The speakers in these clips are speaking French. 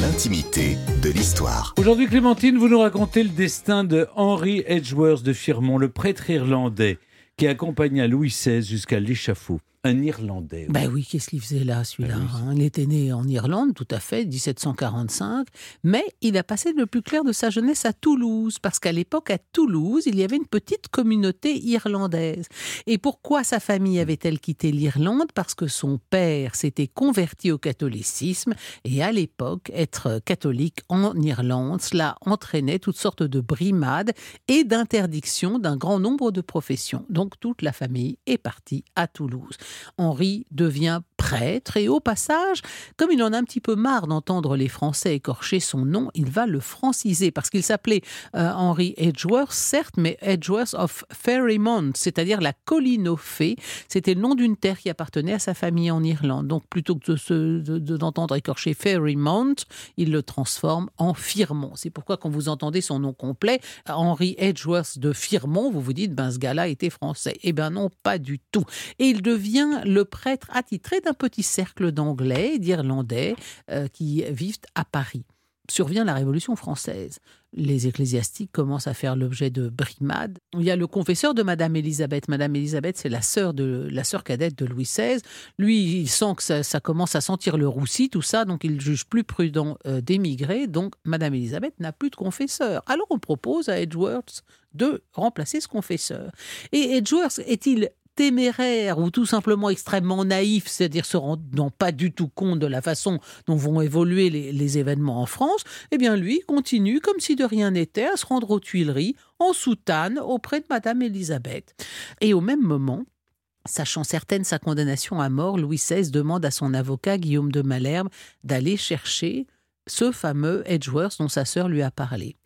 l'intimité de l'histoire. Aujourd'hui, Clémentine, vous nous racontez le destin de Henry Edgeworth de Firmont, le prêtre irlandais qui accompagna Louis XVI jusqu'à l'échafaud un Irlandais. Ben oui, qu'est-ce qu'il faisait là, celui-là Ben oui. hein? Il était né en Irlande, tout à fait, 1745, mais il a passé le plus clair de sa jeunesse à Toulouse, parce qu'à l'époque, à Toulouse, il y avait une petite communauté irlandaise. Et pourquoi sa famille avait-elle quitté l'Irlande? Parce que son père s'était converti au catholicisme, et à l'époque, être catholique en Irlande, cela entraînait toutes sortes de brimades et d'interdictions d'un grand nombre de professions. Donc toute la famille est partie à Toulouse. Henri devient prêtre et au passage, comme il en a un petit peu marre d'entendre les Français écorcher son nom, il va le franciser parce qu'il s'appelait euh, Henry Edgeworth, certes, mais Edgeworth of Ferrymount, c'est-à-dire la colline aux fées. C'était le nom d'une terre qui appartenait à sa famille en Irlande. Donc plutôt que de se- de- d'entendre écorcher Ferrymount, il le transforme en Firmont. C'est pourquoi quand vous entendez son nom complet, Henry Edgeworth de Firmont, vous vous dites, ben ce gars-là était français. Eh ben non, pas du tout. Et il devient le prêtre attitré d'un petit cercle d'Anglais et d'Irlandais euh, qui vivent à Paris. Survient la Révolution française. Les ecclésiastiques commencent à faire l'objet de brimades. Il y a le confesseur de Madame Élisabeth. Madame Élisabeth, c'est la sœur de la sœur cadette de Louis XVI. Lui, il sent que ça, commence à sentir le roussi, tout ça, donc il juge plus prudent euh, d'émigrer. Donc Madame Élisabeth n'a plus de confesseur. Alors on propose à Edgeworth de remplacer ce confesseur. Et Edgeworth est-il téméraire ou tout simplement extrêmement naïf, c'est-à-dire se rendant pas du tout compte de la façon dont vont évoluer les, les événements en France, eh bien lui continue comme si de rien n'était à se rendre aux Tuileries en soutane auprès de Madame Élisabeth. Et au même moment, Sachant certaine sa condamnation à mort, Louis XVI demande à son avocat Guillaume de Malherbe d'aller chercher ce fameux Edgeworth dont sa sœur lui a parlé.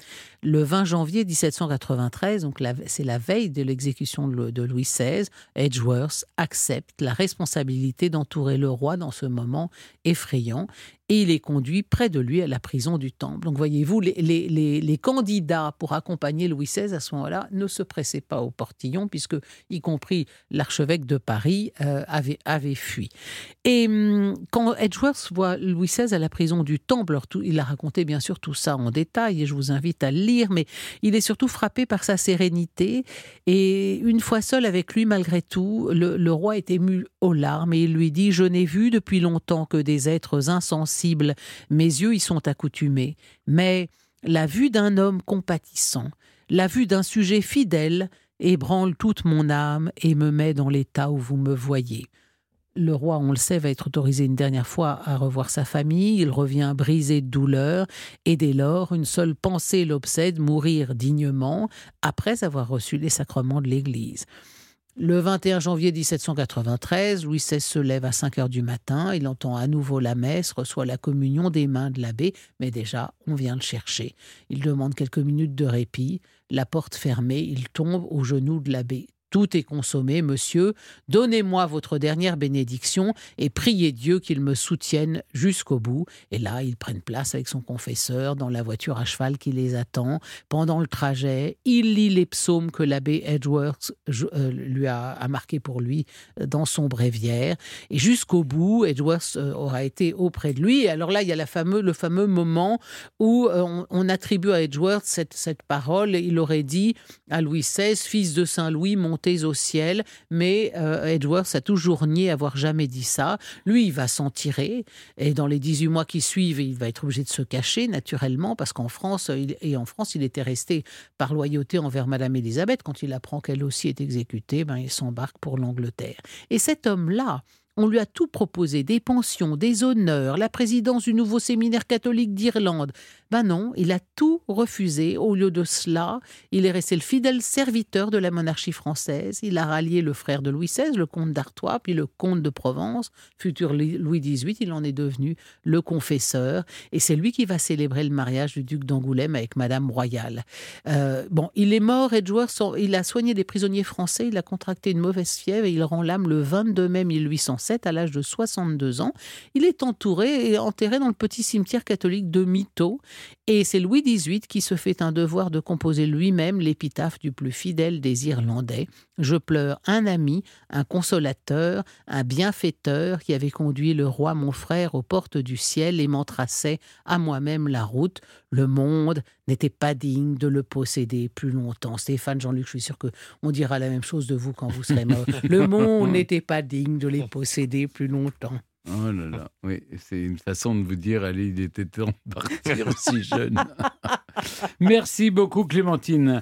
Le 20 janvier 1793, donc c'est la veille de l'exécution de Louis XVI, Edgeworth accepte la responsabilité d'entourer le roi dans ce moment effrayant et il est conduit près de lui à la prison du Temple. Donc voyez-vous, les, les- candidats pour accompagner Louis XVI à ce moment-là ne se pressaient pas au portillon puisque, y compris l'archevêque de Paris, euh, avait, fui. Et hum, quand Edgeworth voit Louis XVI à la prison du Temple, il a raconté bien sûr tout ça en détail et je vous invite à le lire, mais il est surtout frappé par sa sérénité et une fois seul avec lui malgré tout, le roi est ému aux larmes et il lui dit « Je n'ai vu depuis longtemps que des êtres insensibles, mes yeux y sont accoutumés, mais la vue d'un homme compatissant, la vue d'un sujet fidèle ébranle toute mon âme et me met dans l'état où vous me voyez. » Le roi, on le sait, va être autorisé une dernière fois à revoir sa famille. Il revient brisé de douleur. Et dès lors, une seule pensée l'obsède, mourir dignement, après avoir reçu les sacrements de l'Église. Le 21 janvier 1793, Louis XVI se lève à 5 heures du matin. Il entend à nouveau la messe, reçoit la communion des mains de l'abbé, mais déjà, on vient le chercher. Il demande quelques minutes de répit. La porte fermée, il tombe aux genoux de l'abbé. Tout est consommé, monsieur. Donnez-moi votre dernière bénédiction et priez Dieu qu'il me soutienne jusqu'au bout. Et là, ils prennent place avec son confesseur dans la voiture à cheval qui les attend. Pendant le trajet, il lit les psaumes que l'abbé Edgeworth euh, lui a, a marqués pour lui euh, dans son bréviaire. Et jusqu'au bout, Edgeworth euh, aura été auprès de lui. Et alors là, il y a le fameux moment où on, attribue à Edgeworth cette, cette parole. Il aurait dit à Louis XVI, fils de Saint-Louis, au ciel. Mais euh, Edgeworth a toujours nié avoir jamais dit ça. Lui, il va s'en tirer. Et dans les 18 mois qui suivent, il va être obligé de se cacher, naturellement, parce qu'en France, il, et en France, il était resté par loyauté envers Madame Élisabeth. Quand il apprend qu'elle aussi est exécutée, ben, il s'embarque pour l'Angleterre. Et cet homme-là, on lui a tout proposé, des pensions, des honneurs, la présidence du nouveau séminaire catholique d'Irlande. Ben non, il a tout refusé. Au lieu de cela, il est resté le fidèle serviteur de la monarchie française. Il a rallié le frère de Louis XVI, le comte d'Artois, puis le comte de Provence, futur Louis XVIII. Il en est devenu le confesseur. Et c'est lui qui va célébrer le mariage du duc d'Angoulême avec Madame Royale. Euh, bon, il est mort, Edgeworth. Il a soigné des prisonniers français. Il a contracté une mauvaise fièvre et il rend l'âme le 22 mai 1807 à l'âge de 62 ans. Il est entouré et enterré dans le petit cimetière catholique de Mito. Et c'est Louis XVIII qui se fait un devoir de composer lui-même l'épitaphe du plus fidèle des Irlandais. Je pleure un ami, un consolateur, un bienfaiteur qui avait conduit le roi mon frère aux portes du ciel et m'en traçait à moi-même la route. Le monde n'était pas digne de le posséder plus longtemps. Stéphane, Jean-Luc, je suis sûr que on dira la même chose de vous quand vous serez mort. Le monde n'était pas digne de les posséder plus longtemps. Oh là là, oui, c'est une façon de vous dire, allez, il était temps de partir aussi jeune. Merci beaucoup Clémentine.